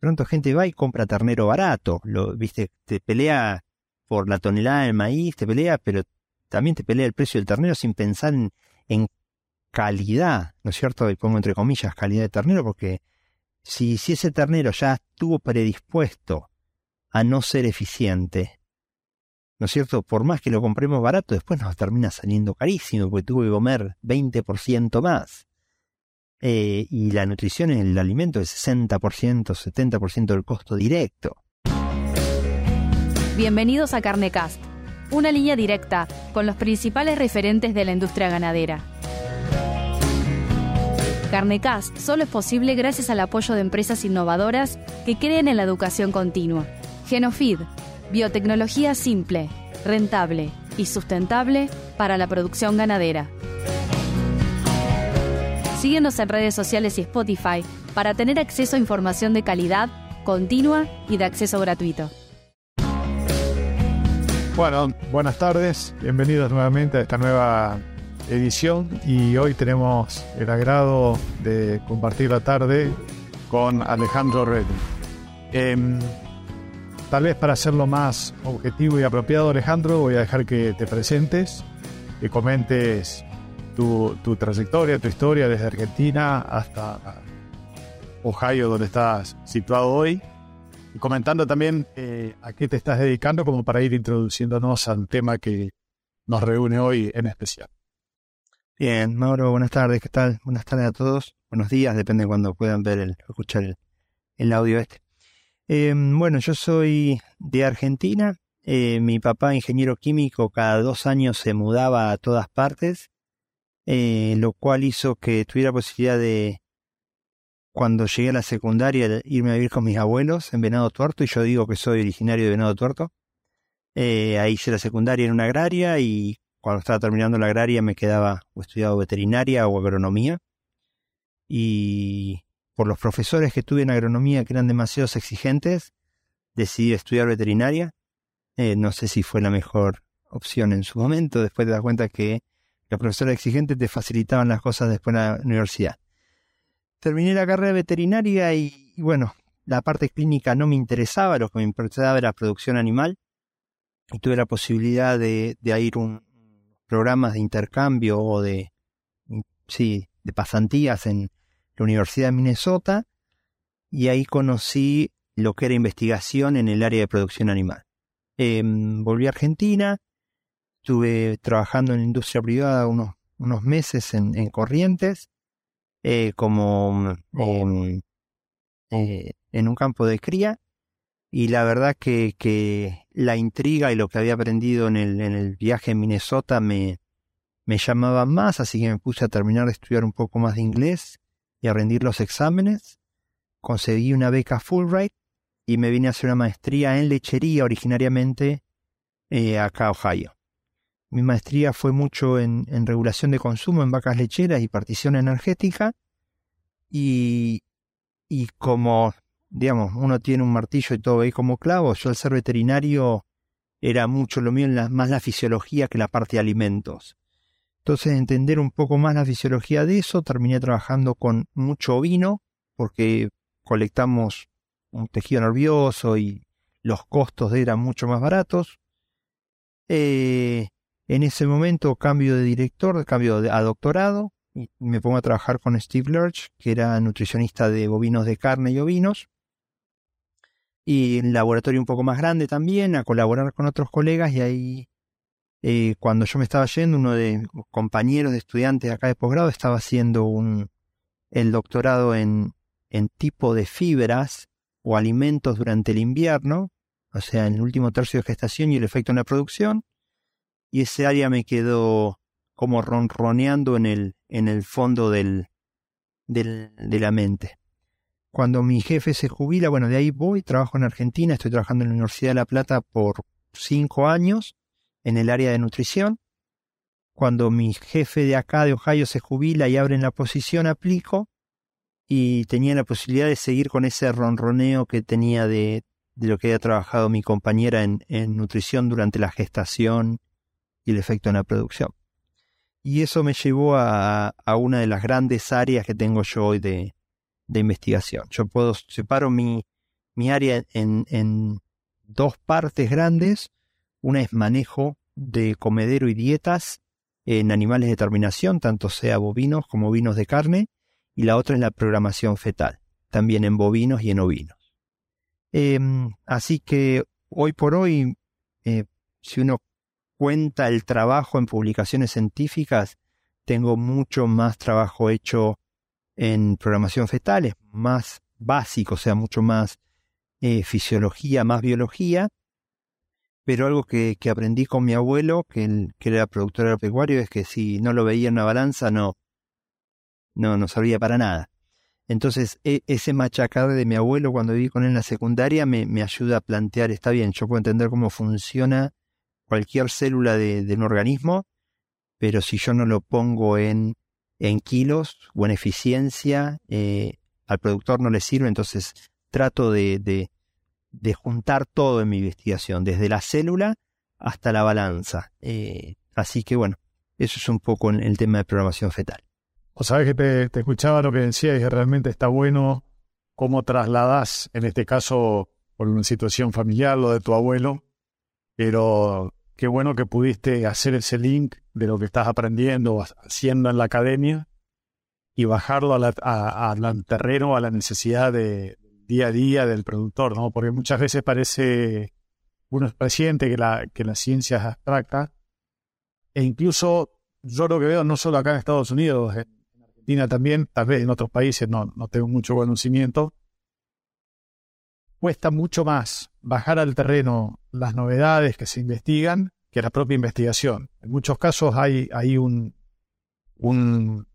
pronto gente va y compra ternero barato, lo, viste, te pelea por la tonelada de maíz, te pelea, pero también te pelea el precio del ternero sin pensar en, calidad, ¿no es cierto? Y pongo entre comillas calidad de ternero, porque si, si ese ternero ya estuvo predispuesto a no ser eficiente, ¿no es cierto? Por más que lo compremos barato, después nos termina saliendo carísimo, porque tuvo que comer 20% más. Eh, y la nutrición en el alimento es 60%, 70% del costo directo. Bienvenidos a Carnecast, una línea directa con los principales referentes de la industria ganadera. Carnecast solo es posible gracias al apoyo de empresas innovadoras que creen en la educación continua. Genofeed, biotecnología simple, rentable y sustentable para la producción ganadera. Síguenos en redes sociales y Spotify para tener acceso a información de calidad, continua y de acceso gratuito. Bueno, buenas tardes, bienvenidos nuevamente a esta nueva edición y hoy tenemos el agrado de compartir la tarde con Alejandro Reddy. Em, tal vez para hacerlo más objetivo y apropiado, Alejandro, voy a dejar que te presentes, que comentes tu, tu trayectoria, tu historia desde Argentina hasta Ohio, donde estás situado hoy y comentando también eh, a qué te estás dedicando como para ir introduciéndonos al tema que nos reúne hoy en especial. Bien, Mauro, buenas tardes, ¿qué tal? Buenas tardes a todos, buenos días, depende de cuando puedan ver el, escuchar el, el audio este. Eh, bueno, yo soy de Argentina, eh, mi papá, ingeniero químico, cada dos años se mudaba a todas partes, eh, lo cual hizo que tuviera posibilidad de, cuando llegué a la secundaria, irme a vivir con mis abuelos en Venado Tuerto, y yo digo que soy originario de Venado Tuerto. Eh, ahí hice la secundaria en una agraria y cuando estaba terminando la agraria me quedaba o estudiado veterinaria o agronomía. Y por los profesores que tuve en agronomía que eran demasiado exigentes, decidí estudiar veterinaria. Eh, no sé si fue la mejor opción en su momento, después te das cuenta que los profesores exigentes te facilitaban las cosas después en la universidad terminé la carrera veterinaria y, bueno, la parte clínica no me interesaba, lo que me interesaba era producción animal. Y tuve la posibilidad de, ir un programas de intercambio o de, de pasantías en la Universidad de Minnesota y ahí conocí lo que era investigación en el área de producción animal. Em, volví a Argentina, estuve trabajando en la industria privada unos, unos meses en, en Corrientes eh, como eh, en un campo de cría y la verdad que, que, la intriga y lo que había aprendido en el, en el viaje en Minnesota me, me llamaba más, así que me puse a terminar de estudiar un poco más de inglés y a rendir los exámenes. Conseguí una beca Fulbright y me vine a hacer una maestría en lechería originariamente eh, acá a Ohio. Mi maestría fue mucho en, regulación de consumo en vacas lecheras y partición energética. Y, y como, digamos, uno tiene un martillo y todo veis como clavo, yo al ser veterinario era mucho lo mío, más la fisiología que la parte de alimentos. Entonces, entender un poco más la fisiología de eso, terminé trabajando con mucho vino, porque colectamos un tejido nervioso y los costos eran mucho más baratos. Eh, en ese momento cambio de director, cambio a doctorado y me pongo a trabajar con Steve Lurch, que era nutricionista de bovinos de carne y ovinos. Y en laboratorio un poco más grande también, a colaborar con otros colegas y ahí eh, cuando yo me estaba yendo, uno de compañeros de estudiantes acá de posgrado estaba haciendo un, el doctorado en, en tipo de fibras o alimentos durante el invierno, o sea, en el último tercio de gestación y el efecto en la producción y ese área me quedó como ronroneando en el, en el fondo del, de la mente. Cuando mi jefe se jubila, bueno, de ahí voy, trabajo en Argentina, estoy trabajando en la Universidad de La Plata por cinco años en el área de nutrición. Cuando mi jefe de acá de Ohio se jubila y abren la posición, aplico y tenía la posibilidad de seguir con ese ronroneo que tenía de, de lo que había trabajado mi compañera en, en nutrición durante la gestación y el efecto en la producción. Y eso me llevó a, a una de las grandes áreas que tengo yo hoy de, de investigación. Yo puedo separo mi, mi área en, en dos partes grandes. Una es manejo de comedero y dietas en animales de terminación, tanto sea bovinos como vinos de carne, y la otra es la programación fetal, también en bovinos y en ovinos. Em, así que hoy por hoy, eh, si uno cuenta el trabajo en publicaciones científicas, tengo mucho más trabajo hecho en programación fetal, es más básico, o sea, mucho más eh, fisiología, más biología, pero algo que, que aprendí con mi abuelo, que, que era productor agropecuario, es que si no lo veía en una balanza, no, no, no servía para nada. Entonces, e, ese machacar de mi abuelo cuando viví con él en la secundaria me, me, ayuda a plantear, está bien, yo puedo entender cómo funciona cualquier célula de, un organismo, pero si yo no lo pongo en, en kilos o en eficiencia, eh, al productor no le sirve, entonces trato de, de, juntar todo en mi investigación, desde la célula hasta la balanza. Eh, así que bueno, eso es un poco el tema de programación fetal. O sabes que te, escuchaba lo que decías y realmente está bueno cómo trasladas, en este caso, por una situación familiar, lo de tu abuelo, pero qué bueno que pudiste hacer ese link de lo que estás aprendiendo, haciendo en la academia y bajarlo al terreno, a la necesidad de día a día del productor, ¿no? Porque muchas veces parece, uno es presidente que la, que la ciencia es abstracta, e incluso yo lo que veo no solo acá en Estados Unidos, también, tal vez en otros países no, no tengo mucho conocimiento, cuesta mucho más bajar al terreno las novedades que se investigan que la propia investigación. En muchos casos hay, hay un, un,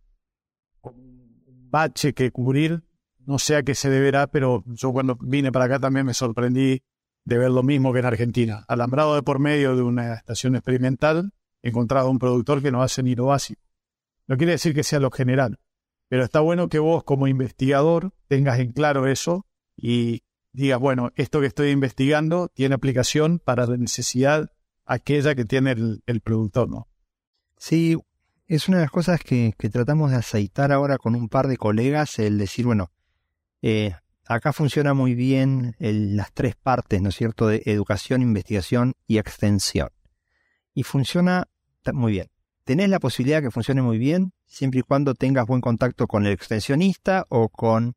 bache que cubrir, no sé a qué se deberá, pero yo cuando vine para acá también me sorprendí de ver lo mismo que en Argentina. Alambrado de por medio de una estación experimental, encontrado un productor que no hace ni lo básico. No quiere decir que sea lo general, pero está bueno que vos como investigador tengas en claro eso y digas, bueno, esto que estoy investigando tiene aplicación para la necesidad aquella que tiene el, productor, ¿no? Sí, es una de las cosas que, tratamos de aceitar ahora con un par de colegas, el decir, bueno, eh, acá funciona muy bien las tres partes, ¿no es cierto?, de educación, investigación y extensión. Y funciona muy bien tenés la posibilidad que funcione muy bien, siempre y cuando tengas buen contacto con el extensionista o con...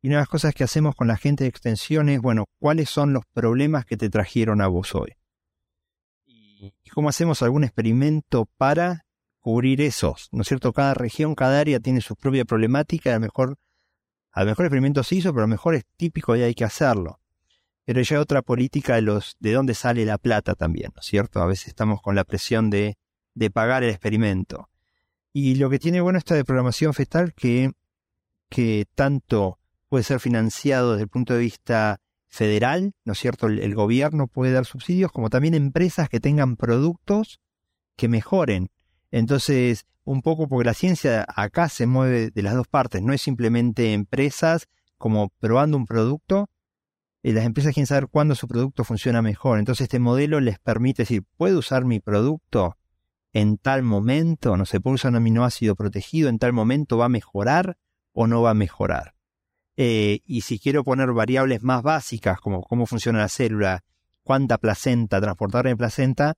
Y una de las cosas que hacemos con la gente de extensión es, bueno, ¿cuáles son los problemas que te trajeron a vos hoy? Y cómo hacemos algún experimento para cubrir esos, ¿no es cierto? Cada región, cada área tiene su propia problemática, a lo mejor, a mejor el experimento se hizo, pero a lo mejor es típico y hay que hacerlo. Pero ya hay otra política de los de dónde sale la plata también, ¿no es cierto? A veces estamos con la presión de de pagar el experimento. Y lo que tiene bueno esta de programación fetal que, que tanto puede ser financiado desde el punto de vista federal, ¿no es cierto? El, gobierno puede dar subsidios, como también empresas que tengan productos que mejoren. Entonces, un poco porque la ciencia acá se mueve de las dos partes, no es simplemente empresas como probando un producto, y las empresas quieren saber cuándo su producto funciona mejor. Entonces, este modelo les permite decir, ¿puedo usar mi producto? en tal momento, no se puede usar un aminoácido protegido, en tal momento va a mejorar o no va a mejorar. Eh, y si quiero poner variables más básicas, como cómo funciona la célula, cuánta placenta, transportar en placenta,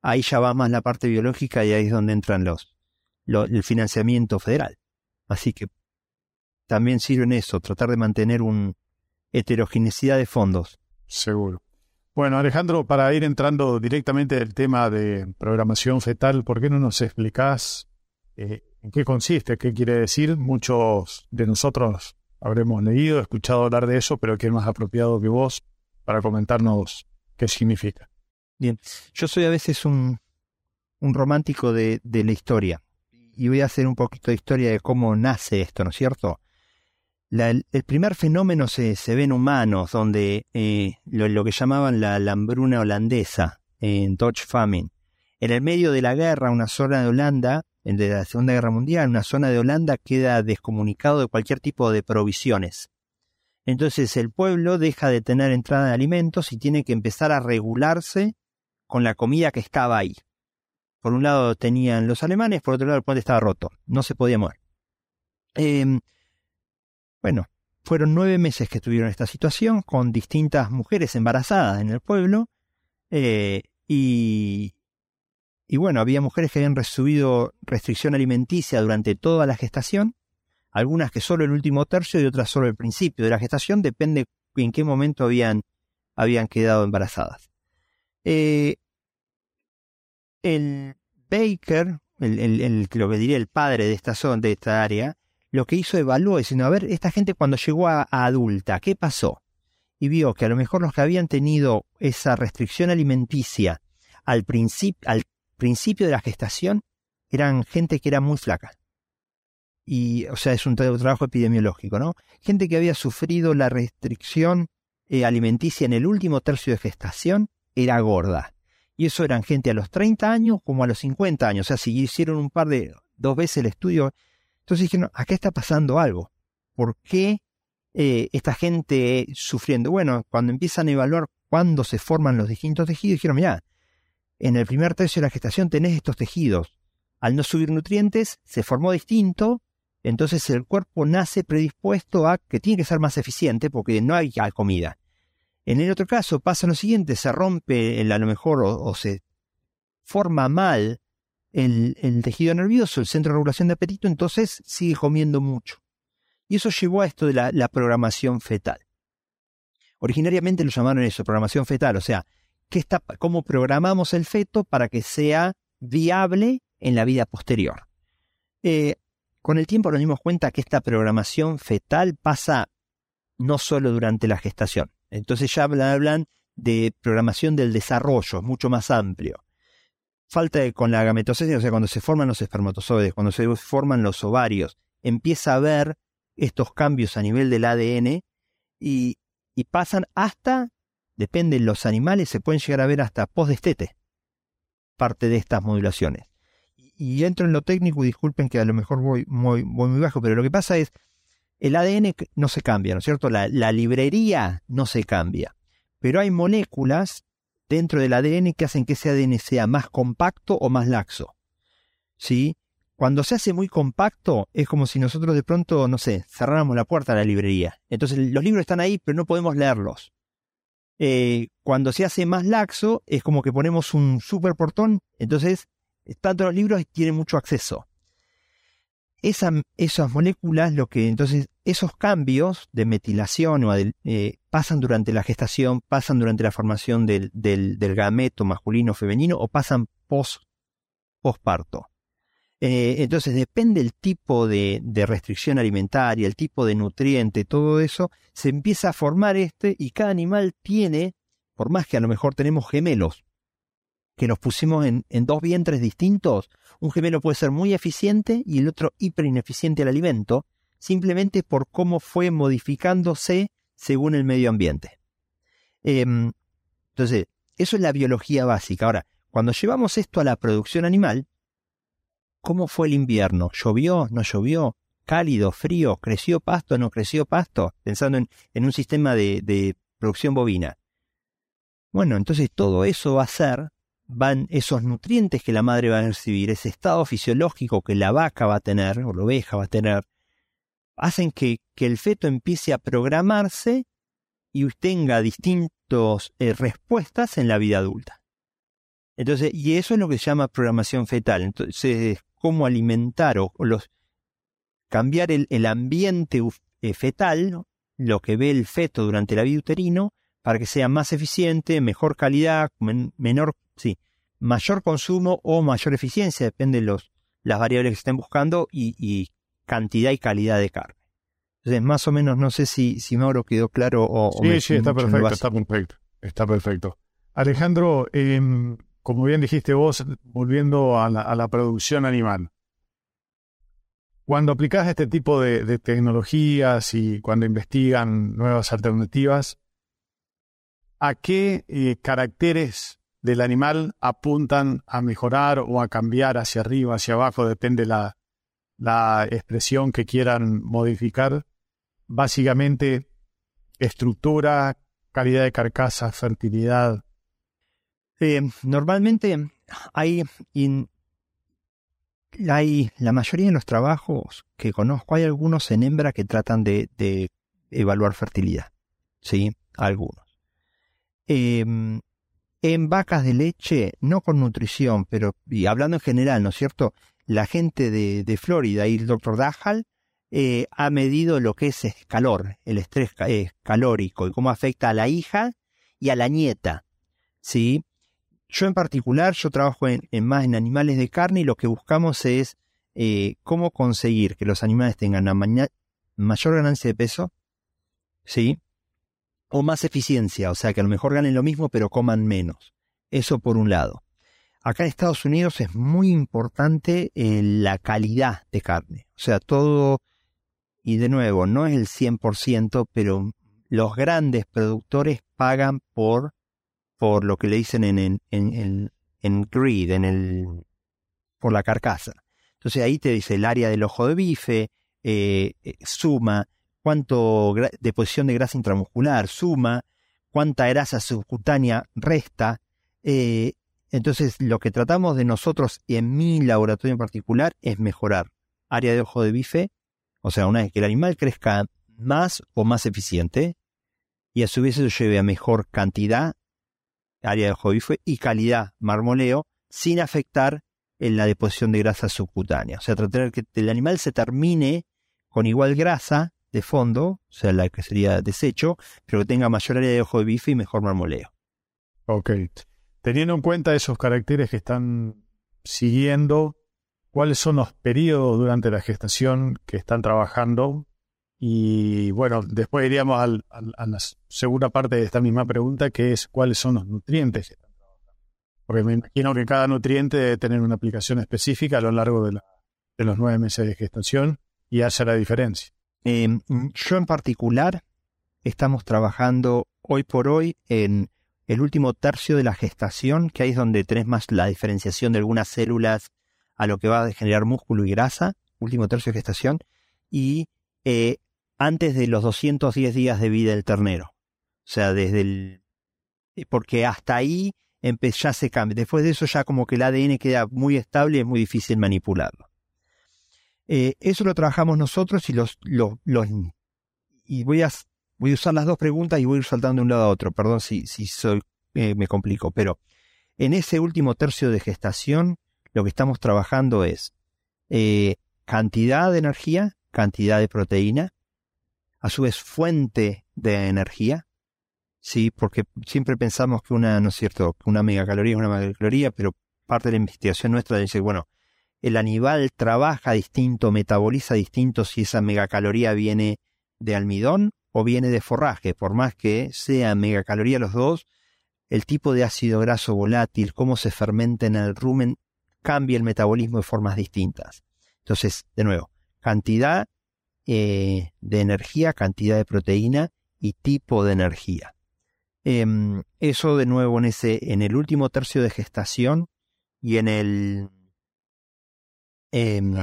ahí ya va más la parte biológica y ahí es donde entran los, el financiamiento federal. Así que también sirve en eso, tratar de mantener una heterogeneidad de fondos. Seguro. Bueno, Alejandro, para ir entrando directamente del tema de programación fetal, ¿por qué no nos explicás eh, en qué consiste, qué quiere decir? Muchos de nosotros habremos leído, escuchado hablar de eso, pero ¿qué es más apropiado que vos para comentarnos qué significa? Bien, yo soy a veces un, un romántico de, de la historia y voy a hacer un poquito de historia de cómo nace esto, ¿no es cierto? el primer fenómeno se, se, ve en humanos, donde eh, lo, que llamaban la, hambruna holandesa, en Dutch Famine. En el medio de la guerra, una zona de Holanda, de la Segunda Guerra Mundial, una zona de Holanda queda descomunicado de cualquier tipo de provisiones. Entonces el pueblo deja de tener entrada de alimentos y tiene que empezar a regularse con la comida que estaba ahí. Por un lado tenían los alemanes, por otro lado el puente estaba roto, no se podía mover. Em, bueno, fueron nueve meses que tuvieron esta situación con distintas mujeres embarazadas en el pueblo eh, y, y bueno, había mujeres que habían recibido restricción alimenticia durante toda la gestación, algunas que solo el último tercio y otras solo el principio de la gestación, depende en qué momento habían, habían quedado embarazadas. Eh, el Baker, el, el, lo que diría el padre de esta zona, de esta área, lo que hizo evaluó diciendo, a ver, esta gente cuando llegó a, adulta, ¿qué pasó? Y vio que a lo mejor los que habían tenido esa restricción alimenticia al, al principio de la gestación eran gente que era muy flaca. Y, o sea, es un trabajo epidemiológico, ¿no? Gente que había sufrido la restricción eh, alimenticia en el último tercio de gestación era gorda. Y eso eran gente a los 30 años como a los 50 años. O sea, si hicieron un par de, dos veces el estudio, entonces dijeron, acá está pasando algo. ¿Por qué eh, esta gente sufriendo? Bueno, cuando empiezan a evaluar cuándo se forman los distintos tejidos, dijeron, mira, en el primer tercio de la gestación tenés estos tejidos. Al no subir nutrientes, se formó distinto, entonces el cuerpo nace predispuesto a que tiene que ser más eficiente porque no hay comida. En el otro caso pasa lo siguiente, se rompe el, a lo mejor o se forma mal el, tejido nervioso, el centro de regulación de apetito, entonces sigue comiendo mucho. Y eso llevó a esto de la, programación fetal. Originariamente lo llamaron eso, programación fetal, o sea, ¿qué está, cómo programamos el feto para que sea viable en la vida posterior. Eh, con el tiempo nos dimos cuenta que esta programación fetal pasa no solo durante la gestación. Entonces ya hablan de programación del desarrollo, mucho más amplio falta con la gametosis, o sea, cuando se forman los espermatozoides, cuando se forman los ovarios, empieza a haber estos cambios a nivel del ADN y, pasan hasta, depende de los animales, se pueden llegar a ver hasta postdestete, parte de estas modulaciones. Y, entro en lo técnico y disculpen que a lo mejor voy muy, muy bajo, pero lo que pasa es, el ADN no se cambia, ¿no es cierto? La, la librería no se cambia, pero hay moléculas dentro del ADN que hacen que ese ADN sea más compacto o más laxo. ¿Sí? Cuando se hace muy compacto es como si nosotros de pronto, no sé, cerráramos la puerta a la librería. Entonces los libros están ahí, pero no podemos leerlos. Eh, cuando se hace más laxo es como que ponemos un super portón, entonces tanto los libros tienen mucho acceso esas moléculas, lo que entonces esos cambios de metilación o eh, pasan durante la gestación, pasan durante la formación del, del, gameto masculino o femenino o pasan post posparto. Eh, entonces depende el tipo de, restricción alimentaria, el tipo de nutriente, todo eso, se empieza a formar este y cada animal tiene, por más que a lo mejor tenemos gemelos, que los pusimos en, dos vientres distintos, un gemelo puede ser muy eficiente y el otro hiper ineficiente al alimento, simplemente por cómo fue modificándose según el medio ambiente. Em, entonces, eso es la biología básica. Ahora, cuando llevamos esto a la producción animal, ¿cómo fue el invierno? ¿Llovió? ¿No llovió? ¿Cálido? ¿Frío? ¿Creció pasto? ¿No creció pasto? Pensando en, un sistema de, producción bovina. Bueno, entonces todo eso va a ser van esos nutrientes que la madre va a recibir, ese estado fisiológico que la vaca va a tener o la oveja va a tener, hacen que, que el feto empiece a programarse y tenga distintas eh, respuestas en la vida adulta. Entonces, y eso es lo que se llama programación fetal. Entonces, cómo alimentar o, los cambiar el, el ambiente eh, fetal, lo que ve el feto durante la vida uterino, para que sea más eficiente, mejor calidad, menor sí, mayor consumo o mayor eficiencia, depende de los, las variables que estén buscando y, cantidad y calidad de carne. Entonces, más o menos, no sé si, si Mauro quedó claro o... Sí, sí, está perfecto, está perfecto, está perfecto. Alejandro, em, como bien dijiste vos, volviendo a la, producción animal, cuando aplicas este tipo de, tecnologías y cuando investigan nuevas alternativas, ¿a qué eh, caracteres del animal apuntan a mejorar o a cambiar hacia arriba, hacia abajo, depende la, la expresión que quieran modificar. Básicamente, estructura, calidad de carcasa, fertilidad. Eh, normalmente hay, la mayoría de los trabajos que conozco, hay algunos en hembra que tratan de, evaluar fertilidad. ¿Sí? Algunos. Em, en vacas de leche, no con nutrición, pero y hablando en general, ¿no es cierto? La gente de, Florida y el doctor Dajal eh, ha medido lo que es calor, el estrés calórico y cómo afecta a la hija y a la nieta. ¿sí? Yo en particular, yo trabajo en, más en animales de carne y lo que buscamos es eh, cómo conseguir que los animales tengan mayor ganancia de peso, ¿sí? O más eficiencia, o sea, que a lo mejor ganen lo mismo pero coman menos. Eso por un lado. Acá en Estados Unidos es muy importante eh, la calidad de carne. O sea, todo, y de nuevo, no es el 100%, pero los grandes productores pagan por, por lo que le dicen en, en, en, en greed, en el, por la carcasa. Entonces ahí te dice el área del ojo de bife, eh, eh, suma cuánto deposición de grasa intramuscular, suma cuánta grasa subcutánea resta. Eh, entonces lo que tratamos de nosotros en mi laboratorio en particular es mejorar área de ojo de bife, o sea, una vez que el animal crezca más o más eficiente, y a su vez eso lleve a mejor cantidad, área de de bife, y calidad marmoleo, sin afectar en la deposición de grasa subcutánea. O sea, tratar de que el animal se termine con igual grasa de fondo, o sea, la que sería desecho, pero que tenga mayor área de ojo de bife y mejor marmoleo. Ok. Teniendo en cuenta esos caracteres que están siguiendo, ¿cuáles son los periodos durante la gestación que están trabajando? Y bueno, después iríamos a la segunda parte de esta misma pregunta, que es cuáles son los nutrientes porque me imagino que cada nutriente debe tener una aplicación específica a lo largo de, los nueve meses de gestación y hace la diferencia. Em, yo en particular estamos trabajando hoy por hoy en el último tercio de la gestación, que ahí es donde tenés más la diferenciación de algunas células a lo que va a generar músculo y grasa, último tercio de gestación, y eh, antes de los 210 días de vida del ternero. O sea, desde el... Porque hasta ahí ya se cambia. Después de eso ya como que el ADN queda muy estable y es muy difícil manipularlo. Eh, eso lo trabajamos nosotros y los, los, y voy a, voy a usar las dos preguntas y voy a ir saltando de un lado a otro. Perdón si, si soy, eh, me complico, pero en ese último tercio de gestación lo que estamos trabajando es eh, cantidad de energía, cantidad de proteína, a su vez fuente de energía, Sí, porque siempre pensamos que una, no es cierto, que una megacaloría es una megacaloría, pero parte de la investigación nuestra dice, bueno, el animal trabaja distinto, metaboliza distinto si esa megacaloría viene de almidón o viene de forraje, por más que sea megacaloría los dos, el tipo de ácido graso volátil, cómo se fermenta en el rumen, cambia el metabolismo de formas distintas. Entonces, de nuevo, cantidad eh, de energía, cantidad de proteína y tipo de energía. Em, eso de nuevo en ese, en el último tercio de gestación y en el em,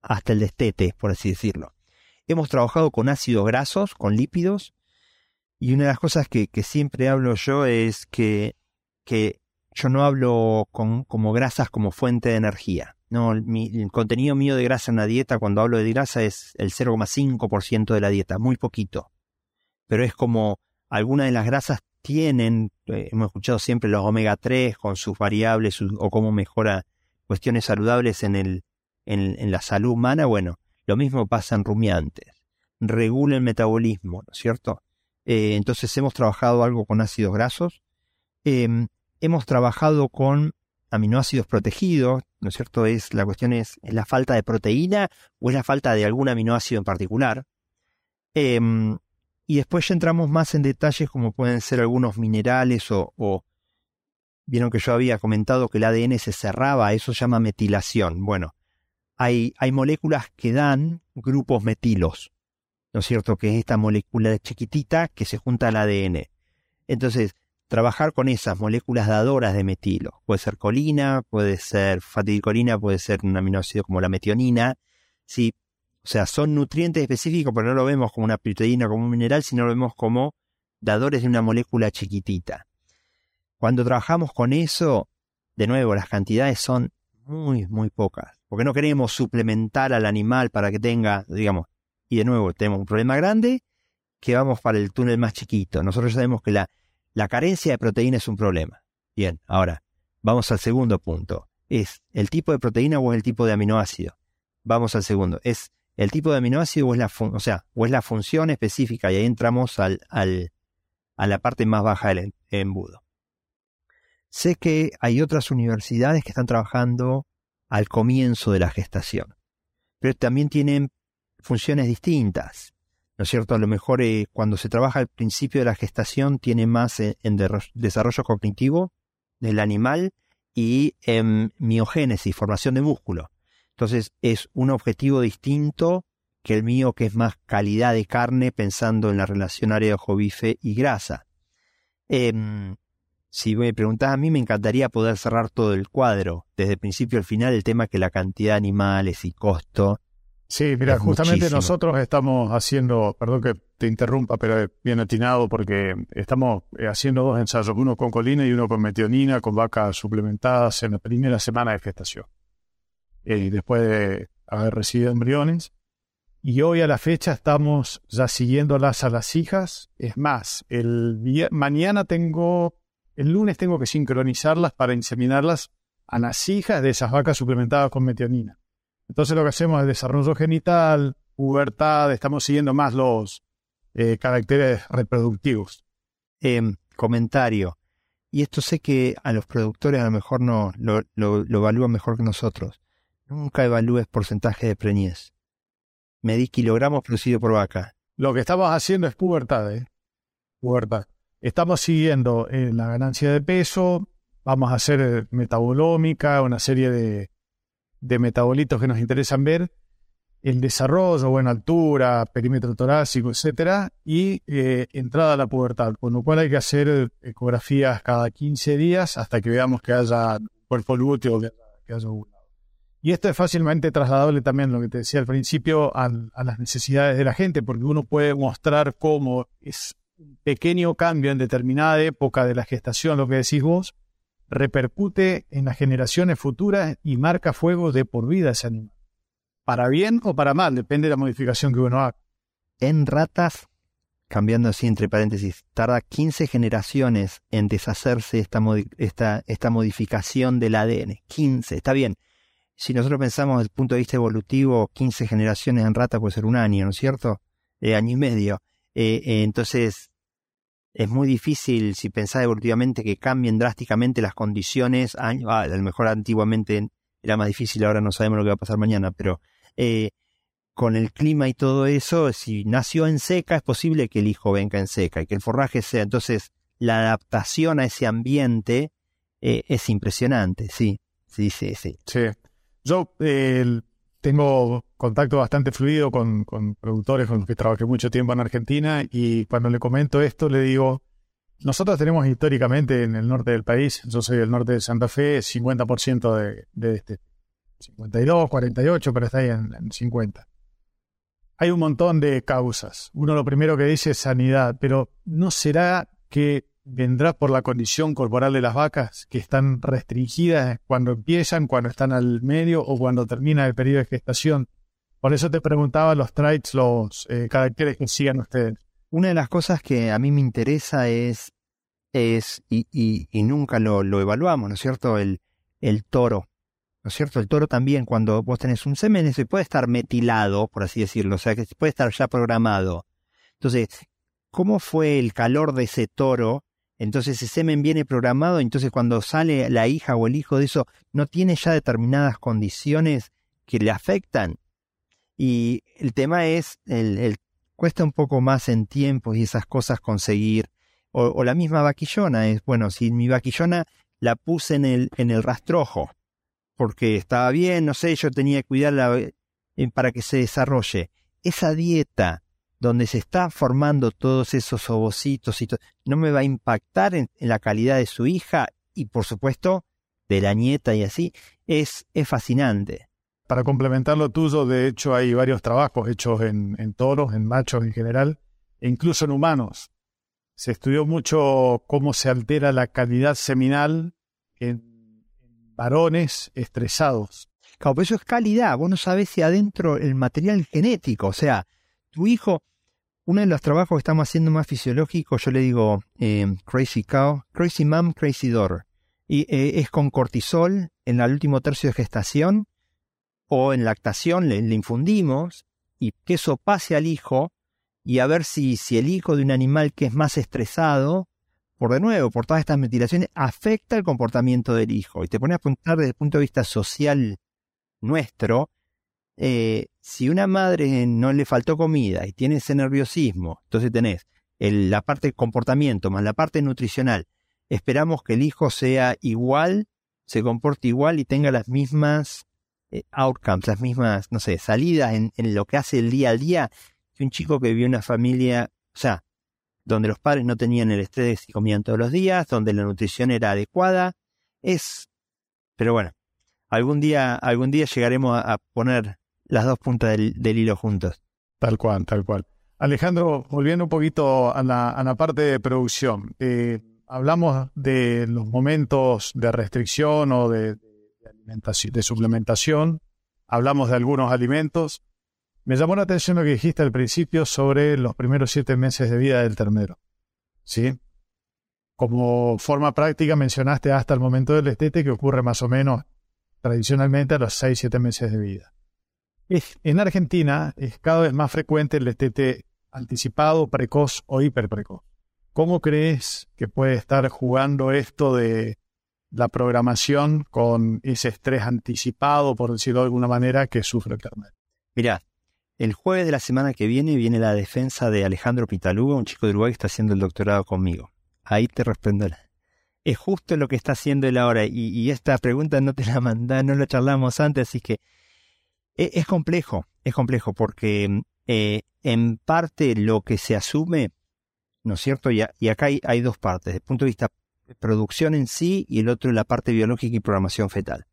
hasta el destete, por así decirlo. Hemos trabajado con ácidos grasos, con lípidos, y una de las cosas que, siempre hablo yo es que, que yo no hablo con, como grasas como fuente de energía. No, el contenido mío de grasa en la dieta, cuando hablo de grasa, es el 0,5% de la dieta, muy poquito. Pero es como algunas de las grasas tienen, eh, hemos escuchado siempre los omega 3 con sus variables o cómo mejora cuestiones saludables en, el, en, la salud humana. Bueno, lo mismo pasa en rumiantes. Regula el metabolismo, ¿no es cierto? Eh, entonces hemos trabajado algo con ácidos grasos. Em, hemos trabajado con aminoácidos protegidos, ¿no es cierto? Es, la cuestión es, ¿es la falta de proteína o es la falta de algún aminoácido en particular? Em, y después ya entramos más en detalles como pueden ser algunos minerales o, vieron que yo había comentado que el ADN se cerraba, eso se llama metilación. Bueno, hay, hay moléculas que dan grupos metilos, ¿no es cierto? Que es esta molécula chiquitita que se junta al ADN. Entonces, trabajar con esas moléculas dadoras de metilo, puede ser colina, puede ser fatidilcolina, puede ser un aminoácido como la metionina, ¿sí? O sea, son nutrientes específicos, pero no lo vemos como una proteína, como un mineral, sino lo vemos como dadores de una molécula chiquitita. Cuando trabajamos con eso, de nuevo, las cantidades son muy, muy pocas, porque no queremos suplementar al animal para que tenga, digamos, y de nuevo, tenemos un problema grande que vamos para el túnel más chiquito. Nosotros sabemos que la, la carencia de proteína es un problema. Bien, ahora, vamos al segundo punto. ¿Es el tipo de proteína o es el tipo de aminoácido? Vamos al segundo. ¿Es el tipo de aminoácido o es la, o sea, o es la función específica? Y ahí entramos al, al, a la parte más baja del embudo. Sé que hay otras universidades que están trabajando al comienzo de la gestación, pero también tienen funciones distintas. ¿No es cierto? A lo mejor eh, cuando se trabaja al principio de la gestación tiene más en, desarrollo cognitivo del animal y en miogénesis, formación de músculo. Entonces es un objetivo distinto que el mío, que es más calidad de carne, pensando en la relación área bife y grasa. Em, si me preguntás a mí, me encantaría poder cerrar todo el cuadro, desde el principio al final, el tema que la cantidad de animales y costo. Sí, mira, justamente nosotros estamos haciendo, perdón que te interrumpa, pero bien atinado porque estamos eh, haciendo dos ensayos, uno con colina y uno con metionina, con vacas suplementadas en la primera semana de gestación. Eh, después de haber recibido embriones. Y hoy a la fecha estamos ya siguiéndolas a las hijas. Es más, el mañana tengo, el lunes tengo que sincronizarlas para inseminarlas a las hijas de esas vacas suplementadas con metionina. Entonces lo que hacemos es desarrollo genital, pubertad, estamos siguiendo más los eh, caracteres reproductivos. Em, comentario. Y esto sé que a los productores a lo mejor no lo, lo, lo evalúan mejor que nosotros. Nunca evalúes porcentaje de preñez medí kilogramos producido por vaca. Lo que estamos haciendo es pubertad, ¿eh? Pubertad. Estamos siguiendo eh, la ganancia de peso, vamos a hacer eh, metabolómica, una serie de, de metabolitos que nos interesan ver, el desarrollo, buena altura, perímetro torácico, etcétera, y eh, entrada a la pubertad, con lo cual hay que hacer ecografías cada 15 días hasta que veamos que haya cuerpo lúteo, que haya, haya y esto es fácilmente trasladable también, lo que te decía al principio, a, las necesidades de la gente, porque uno puede mostrar cómo es un pequeño cambio en determinada época de la gestación, lo que decís vos, repercute en las generaciones futuras y marca fuego de por vida ese animal. Para bien o para mal, depende de la modificación que uno haga. En ratas, cambiando así entre paréntesis, tarda 15 generaciones en deshacerse esta, esta, esta modificación del ADN. 15, está bien si nosotros pensamos desde el punto de vista evolutivo, 15 generaciones en rata puede ser un año, ¿no es cierto? Eh, año y medio. Eh, eh, entonces, es muy difícil, si pensás evolutivamente, que cambien drásticamente las condiciones. Ah, a lo mejor antiguamente era más difícil, ahora no sabemos lo que va a pasar mañana, pero con el clima y todo eso, si nació en seca, es posible que el hijo venga en seca y que el forraje sea. Entonces, la adaptación a ese ambiente es impresionante, sí. Sí, sí, sí. Sí. Yo eh, tengo contacto bastante fluido con, productores con los que trabajé mucho tiempo en Argentina y cuando le comento esto le digo, nosotros tenemos históricamente en el norte del país, yo soy del norte de Santa Fe, 50% de, de este. 52, 48, pero está ahí en, en 50. Hay un montón de causas. Uno lo primero que dice es sanidad, pero ¿no será que vendrá por la condición corporal de las vacas, que están restringidas cuando empiezan, cuando están al medio o cuando termina el periodo de gestación. Por eso te preguntaba los traits, los eh, caracteres que sigan ustedes. Una de las cosas que a mí me interesa es, es y, y, nunca lo, lo, evaluamos, ¿no es cierto? El, el toro. ¿No es cierto? El toro también, cuando vos tenés un semen, se puede estar metilado, por así decirlo, o sea, que puede estar ya programado. Entonces, ¿cómo fue el calor de ese toro entonces ese semen viene programado, entonces cuando sale la hija o el hijo de eso, no tiene ya determinadas condiciones que le afectan. Y el tema es, el, cuesta un poco más en tiempo y esas cosas conseguir. O, la misma vaquillona es, bueno, si mi vaquillona la puse en el, en el rastrojo, porque estaba bien, no sé, yo tenía que cuidarla eh, para que se desarrolle. Esa dieta donde se está formando todos esos ovocitos y no me va a impactar en, la calidad de su hija y por supuesto de la nieta y así, es, es fascinante. Para complementar lo tuyo, de hecho hay varios trabajos hechos en, toros, en machos en general, e incluso en humanos. Se estudió mucho cómo se altera la calidad seminal en varones estresados. Claro, pero eso es calidad. Vos no sabés si adentro el material genético, o sea, tu hijo uno de los trabajos que estamos haciendo más fisiológicos, yo le digo eh, Crazy Cow, Crazy Mom, Crazy Daughter. Y eh, es con cortisol en el último tercio de gestación o en lactación, le, infundimos y que eso pase al hijo y a ver si, si el hijo de un animal que es más estresado, por de nuevo, por todas estas mutilaciones, afecta el comportamiento del hijo. Y te pone a apuntar desde el punto de vista social nuestro, eh, si una madre no le faltó comida y tiene ese nerviosismo, entonces tenés la parte de comportamiento más la parte nutricional, esperamos que el hijo sea igual, se comporte igual y tenga las mismas outcomes, las mismas, no sé, salidas en, en, lo que hace el día al día que un chico que vivió una familia, o sea, donde los padres no tenían el estrés y comían todos los días, donde la nutrición era adecuada, es, pero bueno, algún día, algún día llegaremos a poner las dos puntas del, hilo juntos. Tal cual, tal cual. Alejandro, volviendo un poquito a la, parte de producción, eh, hablamos de los momentos de restricción o de, de suplementación, hablamos de algunos alimentos. Me llamó la atención lo que dijiste al principio sobre los primeros siete meses de vida del ternero. ¿Sí? Como forma práctica mencionaste hasta el momento del estete que ocurre más o menos tradicionalmente a los seis, siete meses de vida en Argentina es cada vez más frecuente el destete anticipado, precoz o hiperprecoz. ¿Cómo crees que puede estar jugando esto de la programación con ese estrés anticipado, por decirlo de alguna manera, que sufre el carnet? Mira, el jueves de la semana que viene viene la defensa de Alejandro Pitaluga, un chico de Uruguay que está haciendo el doctorado conmigo. Ahí te respondo. Es justo lo que está haciendo él ahora y, y esta pregunta no te la mandé, no la charlamos antes, así que e, es complejo, es complejo porque eh, en parte lo que se asume, ¿no es cierto? Y, acá hay, dos partes, desde el punto de vista producción en sí y el otro la parte biológica y programación fetal.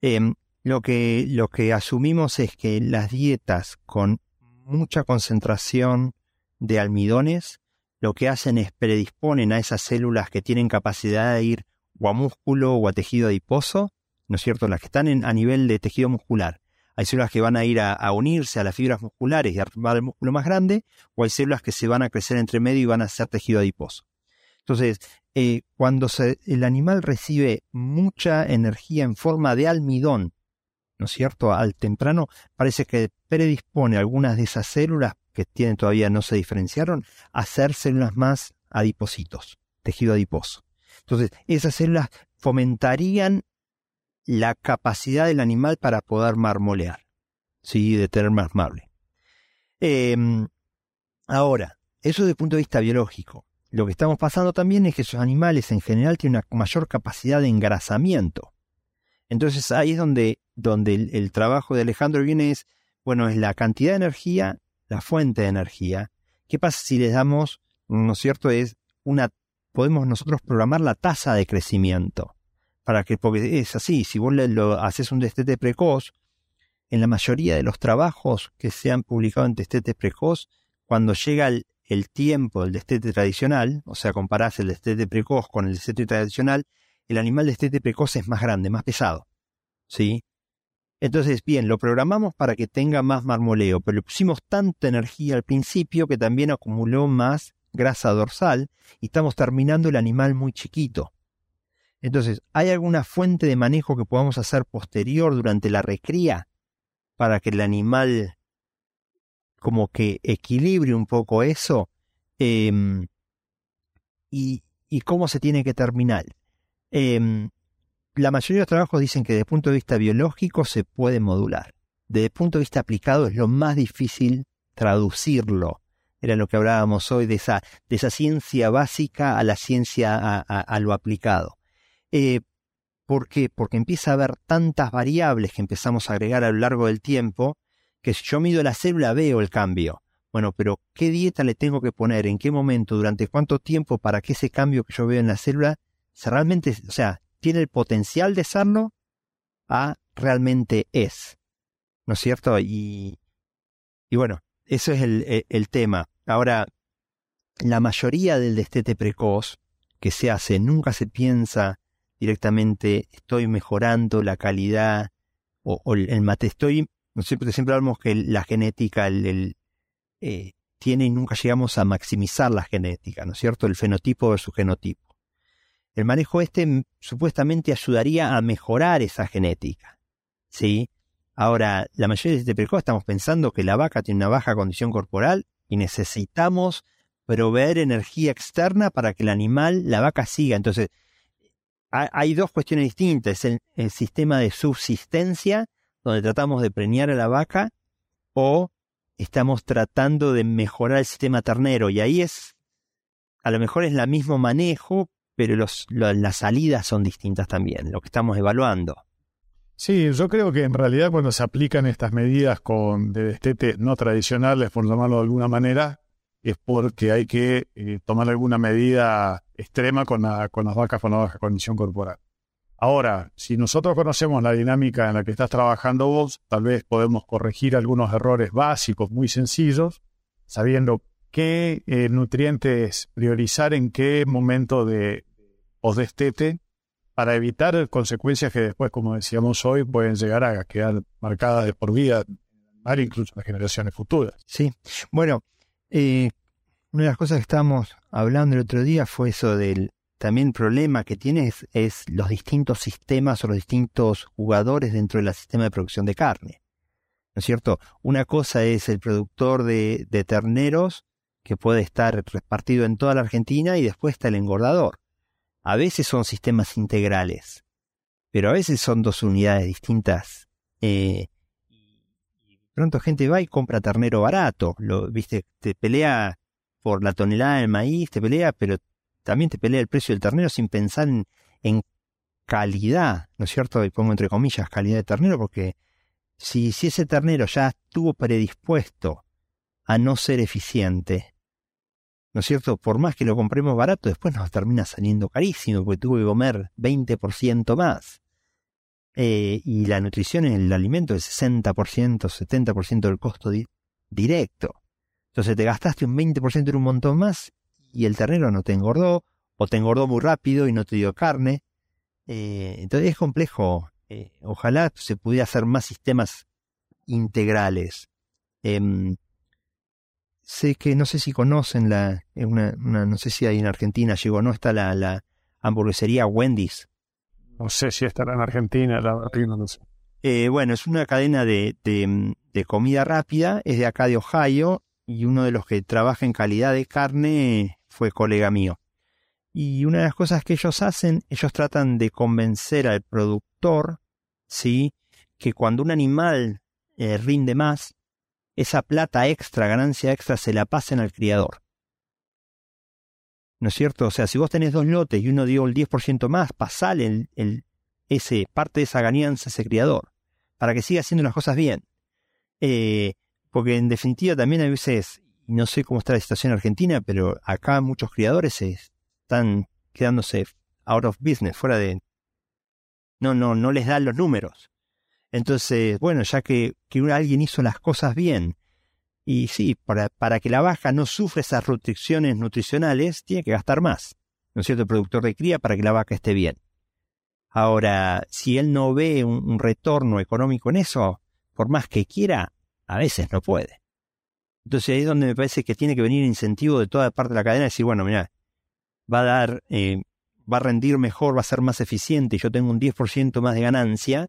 Em, lo, que, lo que asumimos es que las dietas con mucha concentración de almidones lo que hacen es predisponen a esas células que tienen capacidad de ir o a músculo o a tejido adiposo, ¿no es cierto? Las que están a nivel de tejido muscular hay células que van a ir a, unirse a las fibras musculares y a armar el músculo más grande, o hay células que se van a crecer entre medio y van a ser tejido adiposo. Entonces, eh, cuando el animal recibe mucha energía en forma de almidón, ¿no es cierto? Al temprano parece que predispone algunas de esas células que tienen todavía no se diferenciaron a ser células más adipositos, tejido adiposo. Entonces, esas células fomentarían la capacidad del animal para poder marmolear, ¿sí? de tener más marble. Em, ahora, eso desde el punto de vista biológico. Lo que estamos pasando también es que esos animales en general tienen una mayor capacidad de engrasamiento. Entonces ahí es donde, donde el, trabajo de Alejandro viene es, bueno, es la cantidad de energía, la fuente de energía. ¿Qué pasa si les damos, no es cierto, es una, podemos nosotros programar la tasa de crecimiento? para que, porque es así, si vos lo haces un destete precoz, en la mayoría de los trabajos que se han publicado en destete precoz, cuando llega el, tiempo del destete tradicional, o sea, comparás el destete precoz con el destete tradicional, el animal destete precoz es más grande, más pesado. ¿Sí? Entonces, bien, lo programamos para que tenga más marmoleo, pero le pusimos tanta energía al principio que también acumuló más grasa dorsal y estamos terminando el animal muy chiquito. Entonces, ¿hay alguna fuente de manejo que podamos hacer posterior durante la recría para que el animal como que equilibre un poco eso? Em, y, cómo se tiene que terminar? Em, la mayoría de los trabajos dicen que desde el punto de vista biológico se puede modular. Desde el punto de vista aplicado es lo más difícil traducirlo. Era lo que hablábamos hoy de esa, de esa ciencia básica a la ciencia a lo aplicado. Eh, ¿Por qué? Porque empieza a haber tantas variables que empezamos a agregar a lo largo del tiempo que si yo mido la célula veo el cambio. Bueno, pero ¿qué dieta le tengo que poner? ¿En qué momento? ¿Durante cuánto tiempo para que ese cambio que yo veo en la célula realmente, o sea, tiene el potencial de serlo a realmente es? ¿No es cierto? Y, y bueno, eso es el, el, el tema. Ahora, la mayoría del destete precoz que se hace nunca se piensa directamente estoy mejorando la calidad o, el mate. Estoy, siempre, siempre hablamos que la genética el, eh, tiene y nunca llegamos a maximizar la genética, ¿no es cierto? El fenotipo versus genotipo. El manejo este supuestamente ayudaría a mejorar esa genética, ¿sí? Ahora, la mayoría de este precoz estamos pensando que la vaca tiene una baja condición corporal y necesitamos proveer energía externa para que el animal, la vaca, siga. Entonces, hay dos cuestiones distintas. El, el sistema de subsistencia, donde tratamos de preñar a la vaca, o estamos tratando de mejorar el sistema ternero. Y ahí es, a lo mejor es el mismo manejo, pero las salidas son distintas también, lo que estamos evaluando. Sí, yo creo que en realidad cuando se aplican estas medidas con de destete no tradicionales, por llamarlo de alguna manera, es porque hay que eh, tomar alguna medida extrema con, con las vacas con la baja condición corporal. Ahora, si nosotros conocemos la dinámica en la que estás trabajando vos, tal vez podemos corregir algunos errores básicos muy sencillos, sabiendo qué eh, nutrientes priorizar en qué momento de destete para evitar consecuencias que después, como decíamos hoy, pueden llegar a quedar marcadas de por vida, incluso en las generaciones futuras. Sí, bueno, eh, una de las cosas que estábamos hablando el otro día fue eso del también problema que tiene es, los distintos sistemas o los distintos jugadores dentro del sistema de producción de carne. ¿No es cierto? Una cosa es el productor de, terneros que puede estar repartido en toda la Argentina y después está el engordador. A veces son sistemas integrales, pero a veces son dos unidades distintas. Eh, pronto gente va y compra ternero barato, lo, viste, te pelea por la tonelada de maíz, te pelea, pero también te pelea el precio del ternero sin pensar en, calidad, ¿no es cierto? Y pongo entre comillas calidad de ternero, porque si, si ese ternero ya estuvo predispuesto a no ser eficiente, ¿no es cierto? Por más que lo compremos barato, después nos termina saliendo carísimo, porque tuvo que comer 20% más. Eh, y la nutrición en el alimento es 60%, 70% del costo directo. Entonces te gastaste un 20% en un montón más y el ternero no te engordó, o te engordó muy rápido y no te dio carne. Eh, entonces es complejo. Eh, ojalá se pudiera hacer más sistemas integrales. Em, sé que no sé si conocen la, una, no sé si ahí en Argentina llegó, ¿no? Está la, la hamburguesería Wendy's. No sé si estará en Argentina, la verdad no sé. Eh, bueno, es una cadena de, de, comida rápida, es de acá de Ohio, y uno de los que trabaja en calidad de carne fue colega mío. Y una de las cosas que ellos hacen, ellos tratan de convencer al productor, ¿sí? Que cuando un animal eh, rinde más, esa plata extra, ganancia extra, se la pasen al criador. ¿No es cierto? O sea, si vos tenés dos lotes y uno dio el 10% más, pasale el, ese, parte de esa ganancia a ese criador, para que siga haciendo las cosas bien. Eh, porque en definitiva también a veces, no sé cómo está la situación en Argentina, pero acá muchos criadores están quedándose out of business, fuera de... No, no, no les dan los números. Entonces, bueno, ya que, alguien hizo las cosas bien, y sí, para, para que la vaca no sufra esas restricciones nutricionales, tiene que gastar más, ¿no es cierto?, el productor de cría para que la vaca esté bien. Ahora, si él no ve un, retorno económico en eso, por más que quiera, a veces no puede. Entonces ahí es donde me parece que tiene que venir incentivo de toda parte de la cadena y decir, bueno, mira, va a dar, eh, va a rendir mejor, va a ser más eficiente, y yo tengo un 10% más de ganancia,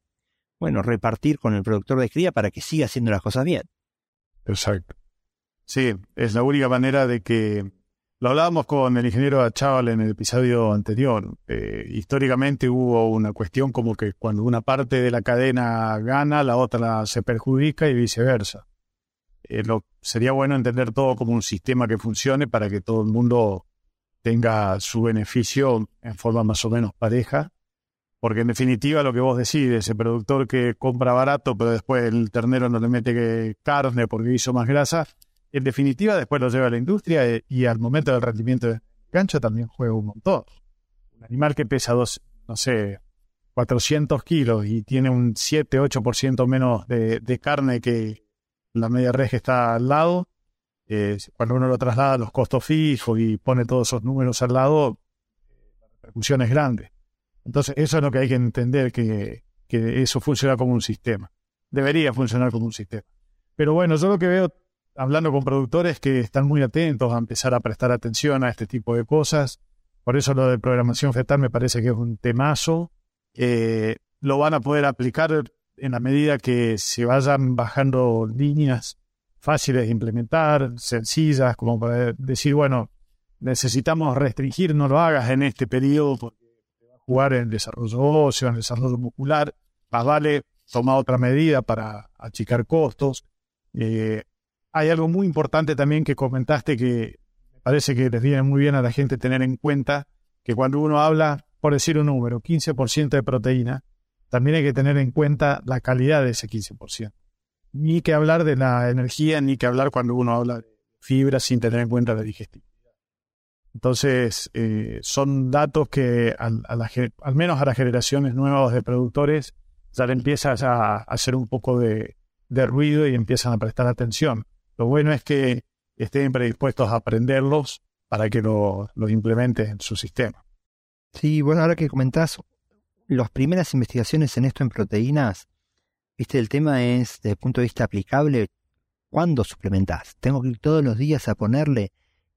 bueno, repartir con el productor de cría para que siga haciendo las cosas bien. Exacto. Sí, es la única manera de que... Lo hablábamos con el ingeniero Chaval en el episodio anterior. Eh, históricamente hubo una cuestión como que cuando una parte de la cadena gana, la otra se perjudica y viceversa. Eh, sería bueno entender todo como un sistema que funcione para que todo el mundo tenga su beneficio en forma más o menos pareja porque en definitiva lo que vos decís, ese productor que compra barato, pero después el ternero no le mete carne porque hizo más grasa, en definitiva después lo lleva a la industria eh, y al momento del rendimiento de gancho también juega un montón. Un animal que pesa dos, no sé, 400 kilos y tiene un 7-8% menos de, carne que la media red que está al lado, eh, cuando uno lo traslada a los costos fijos y pone todos esos números al lado, la repercusión es grande. Entonces, eso es lo que hay que entender, que, eso funciona como un sistema. Debería funcionar como un sistema. Pero bueno, yo lo que veo hablando con productores que están muy atentos a empezar a prestar atención a este tipo de cosas. Por eso lo de programación fetal me parece que es un temazo. Eh, lo van a poder aplicar en la medida que se vayan bajando líneas fáciles de implementar, sencillas, como para decir, bueno, necesitamos restringir, no lo hagas en este periodo porque va a jugar en el desarrollo óseo, en el desarrollo muscular, más vale tomar otra medida para achicar costos. Eh, hay algo muy importante también que comentaste que me parece que les viene muy bien a la gente tener en cuenta, que cuando uno habla, por decir un número, 15% de proteína, también hay que tener en cuenta la calidad de ese 15%. Ni que hablar de la energía, ni que hablar cuando uno habla de fibra sin tener en cuenta la digestibilidad. Entonces, eh, son datos que al, menos a las generaciones nuevas de productores ya le empiezas a, hacer un poco de, ruido y empiezan a prestar atención. Lo bueno es que estén predispuestos a aprenderlos para que los lo implementen en su sistema. Sí, bueno, ahora que comentás, las primeras investigaciones en esto en proteínas, viste, el tema es, desde el punto de vista aplicable, ¿cuándo suplementás? Tengo que ir todos los días a ponerle.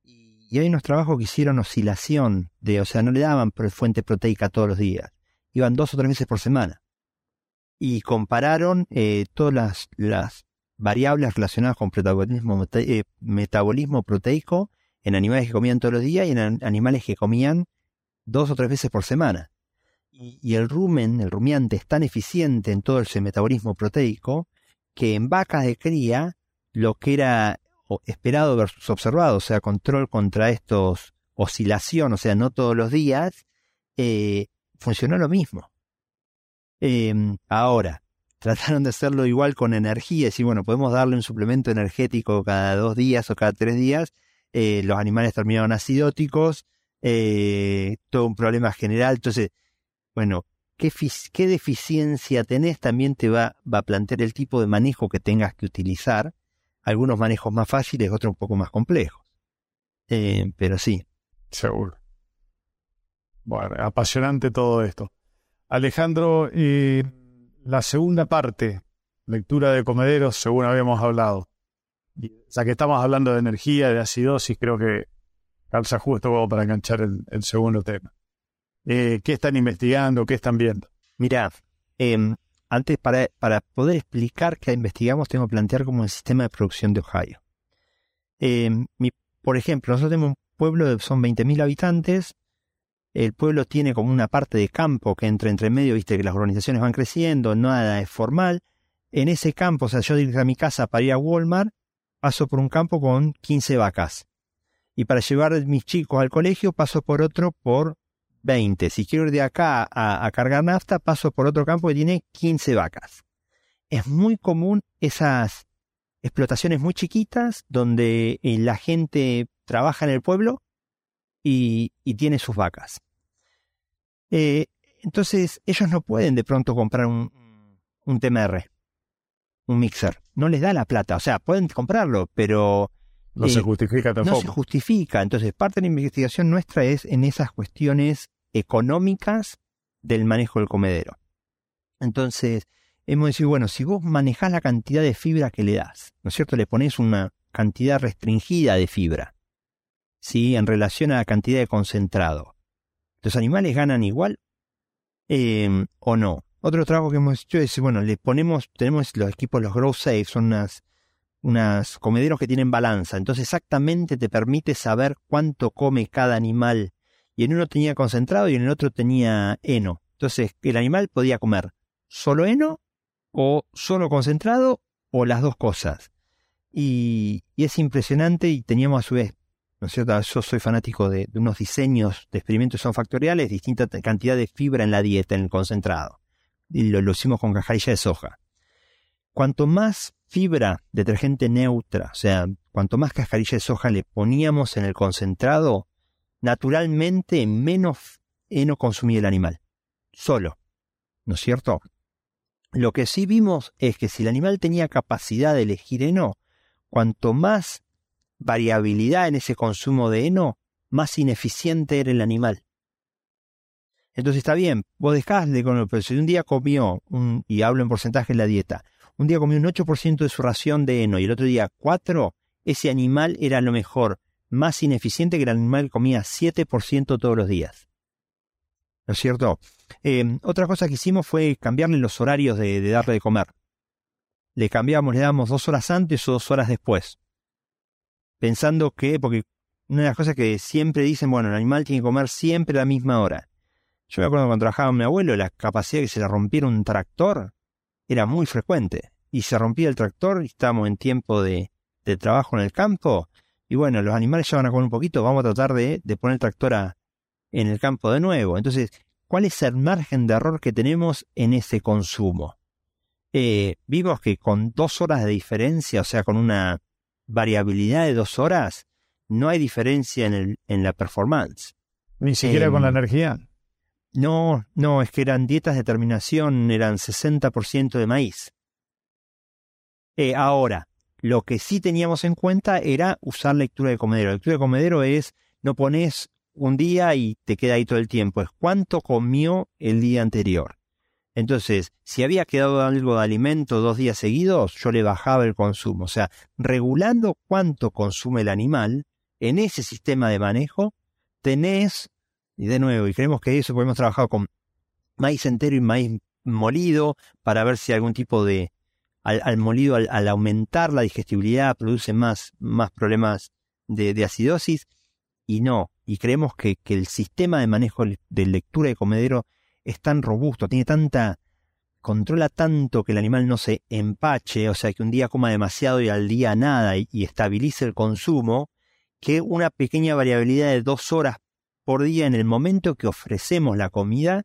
Y hay unos trabajos que hicieron oscilación, de, o sea, no le daban fuente proteica todos los días, iban dos o tres veces por semana. Y compararon eh, todas las, variables relacionadas con metabolismo, eh, metabolismo proteico en animales que comían todos los días y en animales que comían dos o tres veces por semana. Y, el rumen, el rumiante, es tan eficiente en todo ese metabolismo proteico que en vacas de cría lo que era esperado versus observado, o sea, control contra estos oscilación, o sea, no todos los días, eh, funcionó lo mismo. Em, ahora, trataron de hacerlo igual con energía, y bueno, podemos darle un suplemento energético cada dos días o cada tres días, eh, los animales terminaron acidóticos, eh, todo un problema general, entonces, bueno, ¿qué, deficiencia tenés? También te va, va a plantear el tipo de manejo que tengas que utilizar, algunos manejos más fáciles, otros un poco más complejos. Eh, pero sí. Seguro. Bueno, apasionante todo esto. Alejandro, y la segunda parte, lectura de comederos, según habíamos hablado. Ya que estamos hablando de energía, de acidosis, creo que calza justo para enganchar el, segundo tema. Eh, ¿Qué están investigando? ¿Qué están viendo? Mira, eh, antes, para, para poder explicar qué investigamos, tengo que plantear como el sistema de producción de Ohio. Eh, por ejemplo, nosotros tenemos un pueblo de son 20.000 habitantes. El pueblo tiene como una parte de campo que entra entre medio, viste que las organizaciones van creciendo, nada es formal. En ese campo, o sea, yo a mi casa para ir a Walmart, paso por un campo con 15 vacas. Y para llevar a mis chicos al colegio, paso por otro por 20. Si quiero ir de acá a, cargar nafta, paso por otro campo que tiene 15 vacas. Es muy común esas explotaciones muy chiquitas donde eh, la gente trabaja en el pueblo y, tiene sus vacas. Eh, entonces ellos no pueden de pronto comprar un, un TMR, un mixer. No les da la plata. O sea, pueden comprarlo, pero... No se eh, justifica tampoco. No se justifica. Entonces, parte de la investigación nuestra es en esas cuestiones económicas del manejo del comedero. Entonces, hemos dicho, bueno, si vos manejás la cantidad de fibra que le das, ¿no es cierto? Le pones una cantidad restringida de fibra, ¿sí? En relación a la cantidad de concentrado. ¿Los animales ganan igual em, o no? Otro trabajo que hemos hecho es, bueno, le ponemos, tenemos los equipos, los Grow Safe, son unas, unas comederos que tienen balanza. Entonces exactamente te permite saber cuánto come cada animal y en uno tenía concentrado y en el otro tenía heno. Entonces el animal podía comer solo heno o solo concentrado o las dos cosas. Y, es impresionante y teníamos a su vez, ¿no es cierto? Yo soy fanático de, unos diseños de experimentos son factoriales, distinta cantidad de fibra en la dieta, en el concentrado. Y lo, lo hicimos con cajarilla de soja. Cuanto más fibra detergente neutra, o sea, cuanto más cascarilla de soja le poníamos en el concentrado, naturalmente menos heno consumía el animal. Solo. ¿No es cierto? Lo que sí vimos es que si el animal tenía capacidad de elegir heno, cuanto más variabilidad en ese consumo de heno, más ineficiente era el animal. Entonces está bien, vos dejás con pero si un día comió, y hablo en porcentaje en la dieta, un día comió un 8% de su ración de heno y el otro día 4, ese animal era lo mejor más ineficiente que el animal comía 7% todos los días. ¿No es cierto? Eh, otra cosa que hicimos fue cambiarle los horarios de, darle de comer. Le cambiamos, le damos dos horas antes o dos horas después. Pensando que, porque una de las cosas que siempre dicen, bueno, el animal tiene que comer siempre a la misma hora. Yo me acuerdo cuando trabajaba mi abuelo, la capacidad de que se le rompiera un tractor era muy frecuente. Y se rompía el tractor y estábamos en tiempo de, de trabajo en el campo. Y bueno, los animales ya van a comer un poquito, vamos a tratar de, de poner el tractor a, en el campo de nuevo. Entonces, ¿cuál es el margen de error que tenemos en ese consumo? Eh, vimos que con dos horas de diferencia, o sea, con una variabilidad de dos horas, no hay diferencia en, el, en la performance. Ni siquiera con la Em, energía. No, no, es que eran dietas de terminación, eran 60% de maíz. Eh, ahora, lo que sí teníamos en cuenta era usar lectura de comedero. Lectura de comedero es, no pones un día y te queda ahí todo el tiempo, es cuánto comió el día anterior. Entonces, si había quedado algo de alimento dos días seguidos, yo le bajaba el consumo. O sea, regulando cuánto consume el animal, en ese sistema de manejo, tenés y de nuevo, y creemos que eso podemos trabajar con maíz entero y maíz molido para ver si algún tipo de. Al, molido, al, aumentar la digestibilidad, produce más, más problemas de, acidosis. Y no, y creemos que, que el sistema de manejo de lectura de comedero es tan robusto, tiene tanta. controla tanto que el animal no se empache, o sea, que un día coma demasiado y al día nada, y estabilice el consumo, que una pequeña variabilidad de dos horas por día en el momento que ofrecemos la comida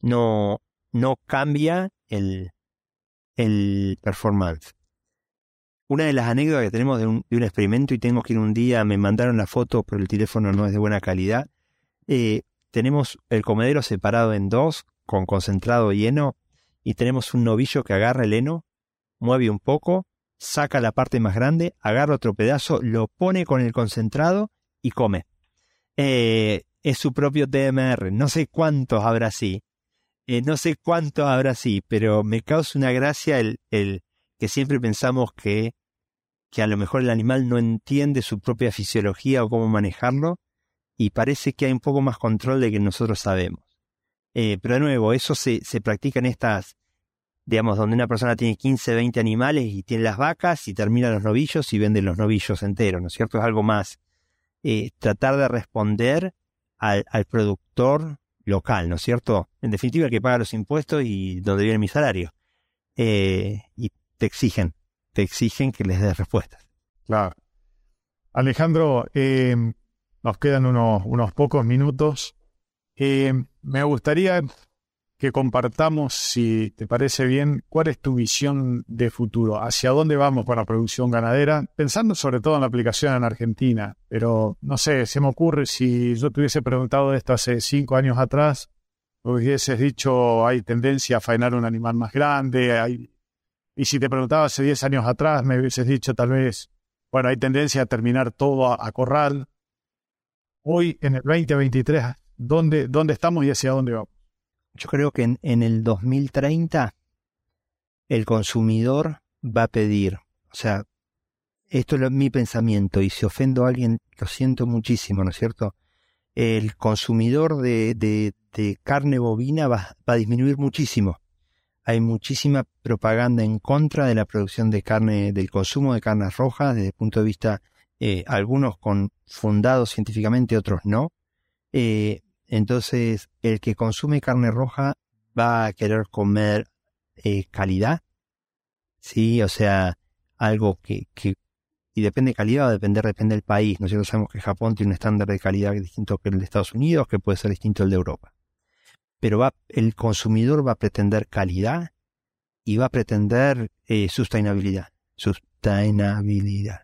no, no cambia el, el performance. Una de las anécdotas que tenemos de un, experimento, y tengo que ir un día, me mandaron la foto, pero el teléfono no es de buena calidad. Eh, tenemos el comedero separado en dos, con concentrado y heno, y tenemos un novillo que agarra el heno, mueve un poco, saca la parte más grande, agarra otro pedazo, lo pone con el concentrado y come eh, es su propio TMR. No sé cuántos habrá así. Eh, no sé cuántos habrá así, pero me causa una gracia el, el que siempre pensamos que, que a lo mejor el animal no entiende su propia fisiología o cómo manejarlo, y parece que hay un poco más control de que nosotros sabemos. Eh, pero de nuevo, eso se, se practica en estas, digamos, donde una persona tiene 15, 20 animales y tiene las vacas y termina los novillos y vende los novillos enteros, ¿no es cierto? Es algo más eh, tratar de responder al, al, productor local, ¿no es cierto? En definitiva, el que paga los impuestos y donde viene mi salario. Eh, y te exigen, te exigen que les des respuestas. Claro. Alejandro, eh, nos quedan unos, unos pocos minutos. me gustaría que compartamos, si te parece bien, cuál es tu visión de futuro, hacia dónde vamos con la producción ganadera, pensando sobre todo en la aplicación en Argentina. Pero no sé, se me ocurre si yo te hubiese preguntado esto hace cinco años atrás, hubieses dicho hay tendencia a faenar un animal más grande, y si te preguntaba hace diez años atrás, me hubieses dicho tal vez, bueno, hay tendencia a terminar todo a, a corral. Hoy, en el 2023, ¿dónde, ¿dónde estamos y hacia dónde vamos? Yo creo que en, el 2030 el consumidor va a pedir, o sea, esto es mi pensamiento y si ofendo a alguien lo siento muchísimo, ¿no es cierto? El consumidor de, de, de carne bovina va, va, a disminuir muchísimo. Hay muchísima propaganda en contra de la producción de carne, del consumo de carnes rojas, desde el punto de vista, eh, algunos con fundados científicamente, otros no. Eh, entonces, el que consume carne roja va a querer comer eh, calidad, sí, o sea, algo que, que, y depende de calidad, va a depender, depende del país. Nosotros sabemos que Japón tiene un estándar de calidad distinto que el de Estados Unidos, que puede ser distinto al de Europa. Pero va, el consumidor va a pretender calidad y va a pretender eh, sustentabilidad. Sustentabilidad.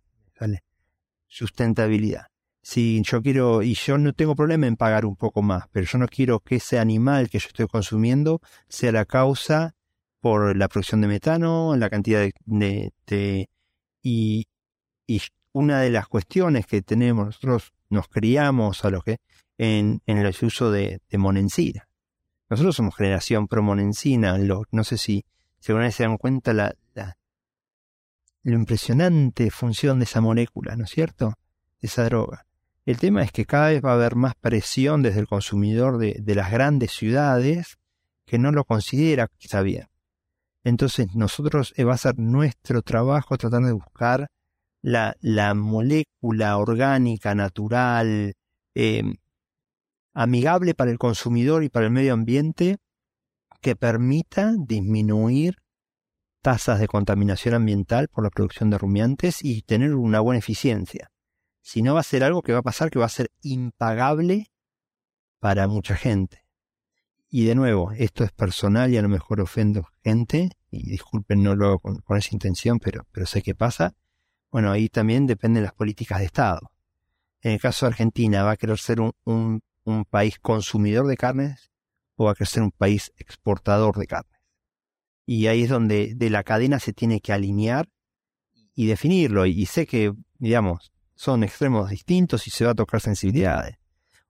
Sustentabilidad si yo quiero, y yo no tengo problema en pagar un poco más, pero yo no quiero que ese animal que yo estoy consumiendo sea la causa por la producción de metano, la cantidad de, y, y, una de las cuestiones que tenemos, nosotros nos criamos a lo que en, en el uso de, de monencina. Nosotros somos generación pro monencina, lo, no sé si, si alguna se dan cuenta la, la, la impresionante función de esa molécula, ¿no es cierto? De esa droga. El tema es que cada vez va a haber más presión desde el consumidor de, las grandes ciudades que no lo considera está bien. Entonces nosotros eh, va a ser nuestro trabajo tratar de buscar la, la molécula orgánica, natural, eh, amigable para el consumidor y para el medio ambiente que permita disminuir tasas de contaminación ambiental por la producción de rumiantes y tener una buena eficiencia. Si no va a ser algo que va a pasar que va a ser impagable para mucha gente. Y de nuevo, esto es personal y a lo mejor ofendo gente, y disculpen, no lo hago con, esa intención, pero, pero sé que pasa. Bueno, ahí también dependen las políticas de Estado. En el caso de Argentina, ¿va a querer ser un, país consumidor de carnes o va a querer ser un país exportador de carnes? Y ahí es donde de la cadena se tiene que alinear y definirlo. Y, sé que, digamos, son extremos distintos y se va a tocar sensibilidades.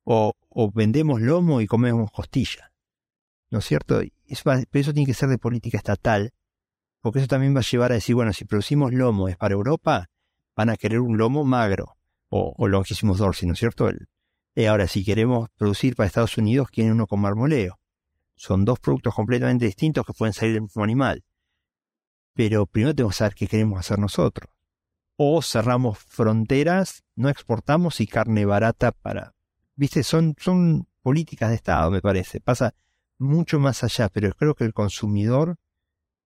O, o vendemos lomo y comemos costilla. ¿No es cierto? Eso, pero eso tiene que ser de política estatal, porque eso también va a llevar a decir, bueno, si producimos lomo es para Europa, van a querer un lomo magro, o, o longísimos dorsi, ¿no es cierto? El, eh, ahora, si queremos producir para Estados Unidos, quieren uno con marmoleo. Son dos productos completamente distintos que pueden salir del mismo animal. Pero primero tenemos que saber qué queremos hacer nosotros. O cerramos fronteras, no exportamos y carne barata para... Viste, son, son políticas de Estado, me parece. Pasa mucho más allá, pero creo que el consumidor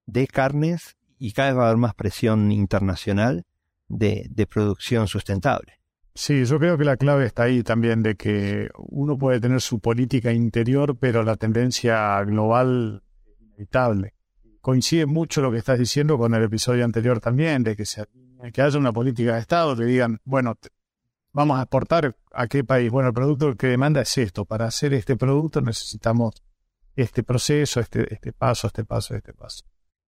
de carnes, y cada vez va a haber más presión internacional de, de producción sustentable. Sí, yo creo que la clave está ahí también, de que uno puede tener su política interior, pero la tendencia global es inevitable. Coincide mucho lo que estás diciendo con el episodio anterior también, de que, se, que haya una política de Estado, que digan, bueno, vamos a exportar a qué país. Bueno, el producto que demanda es esto. Para hacer este producto necesitamos este proceso, este, este paso, este paso, este paso.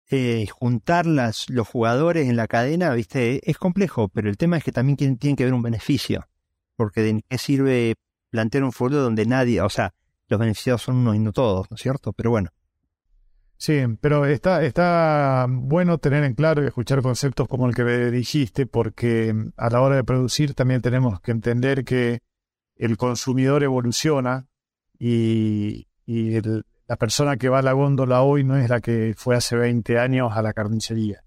Eh, juntar las, los jugadores en la cadena, viste, es complejo, pero el tema es que también tiene que haber un beneficio. Porque de qué sirve plantear un futuro donde nadie, o sea, los beneficiados son unos y no todos, ¿no es cierto? Pero bueno. Sí, pero está, está bueno tener en claro y escuchar conceptos como el que dijiste, porque a la hora de producir también tenemos que entender que el consumidor evoluciona y, y la persona que va a la góndola hoy no es la que fue hace 20 años a la carnicería.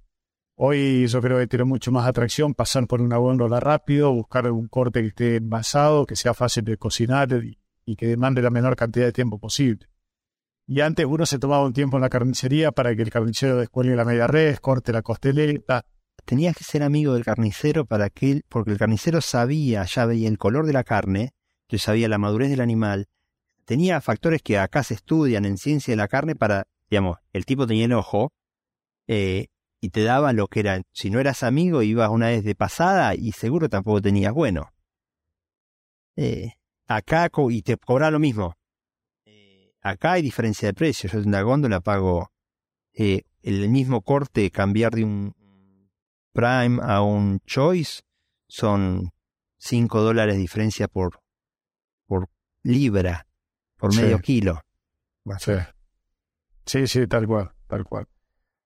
Hoy yo creo que tiene mucho más atracción pasar por una góndola rápido, buscar un corte que esté envasado, que sea fácil de cocinar y, que demande la menor cantidad de tiempo posible. Y antes uno se tomaba un tiempo en la carnicería para que el carnicero descuelgue la media res, corte la costeleta. Tenías que ser amigo del carnicero para que porque el carnicero sabía, ya veía el color de la carne, ya sabía la madurez del animal, tenía factores que acá se estudian en ciencia de la carne para, digamos, el tipo tenía el ojo eh, y te daba lo que era. Si no eras amigo, ibas una vez de pasada y seguro tampoco tenías bueno. Eh, acá y te cobra lo mismo. Acá hay diferencia de precio. Yo en la góndola pago eh, el mismo corte, cambiar de un Prime a un Choice son 5 dólares de diferencia por, por libra por medio kilo. Sí. sí, tal cual, tal cual.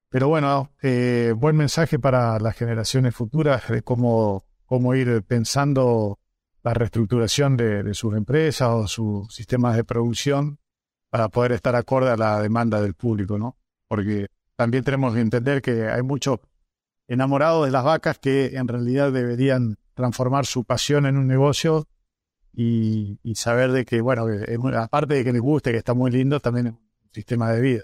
Pero bueno, eh, buen mensaje para las generaciones futuras de cómo, cómo ir pensando la reestructuración de, sus empresas o sus sistemas de producción para poder estar acorde a la demanda del público, ¿no? Porque también tenemos que entender que hay muchos enamorados de las vacas que en realidad deberían transformar su pasión en un negocio y, saber de que, bueno, aparte de que les guste, que está muy lindo, también es un sistema de vida.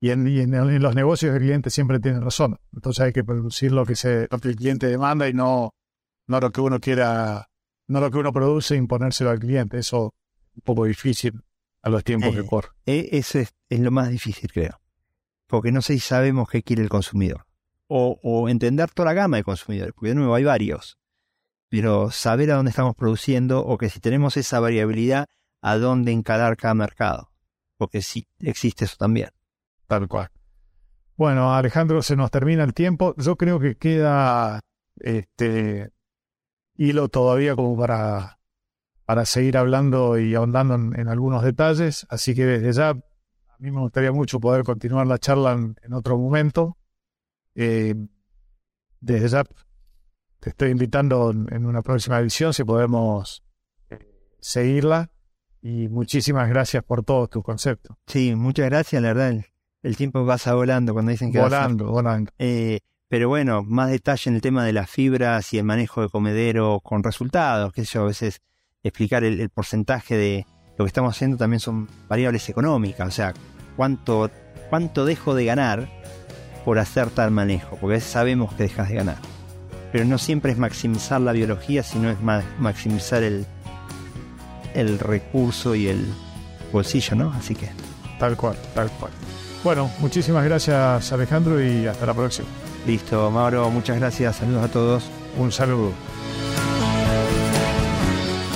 Y, en, los negocios el cliente siempre tiene razón. Entonces hay que producir lo que, se, lo que el cliente demanda y no, no lo que uno quiera, no lo que uno produce, imponérselo al cliente. Eso es un poco difícil a los tiempos que eh, corren. Eh, eso es, es, lo más difícil, creo. Porque no sé si sabemos qué quiere el consumidor. O, o entender toda la gama de consumidores, porque de nuevo hay varios pero saber a dónde estamos produciendo o que si tenemos esa variabilidad, a dónde encarar cada mercado. Porque sí existe eso también. Tal cual. Bueno, Alejandro, se nos termina el tiempo. Yo creo que queda este hilo todavía como para, para seguir hablando y ahondando en, algunos detalles. Así que desde ya, a mí me gustaría mucho poder continuar la charla en, otro momento. Eh, desde ya te estoy invitando en una próxima edición si podemos eh, seguirla. Y muchísimas gracias por todos tus conceptos. Sí, muchas gracias, la verdad. El, tiempo pasa volando cuando dicen que volando, volando. Eh, pero bueno, más detalle en el tema de las fibras y el manejo de comedero con resultados, sé yo, a veces explicar el, porcentaje de lo que estamos haciendo también son variables económicas, o sea, cuánto, cuánto dejo de ganar por hacer tal manejo, porque a veces sabemos que dejas de ganar. Pero no siempre es maximizar la biología, sino es maximizar el, el recurso y el bolsillo, ¿no? Así que. Tal cual, tal cual. Bueno, muchísimas gracias Alejandro y hasta la próxima. Listo, Mauro, muchas gracias. Saludos a todos. Un saludo.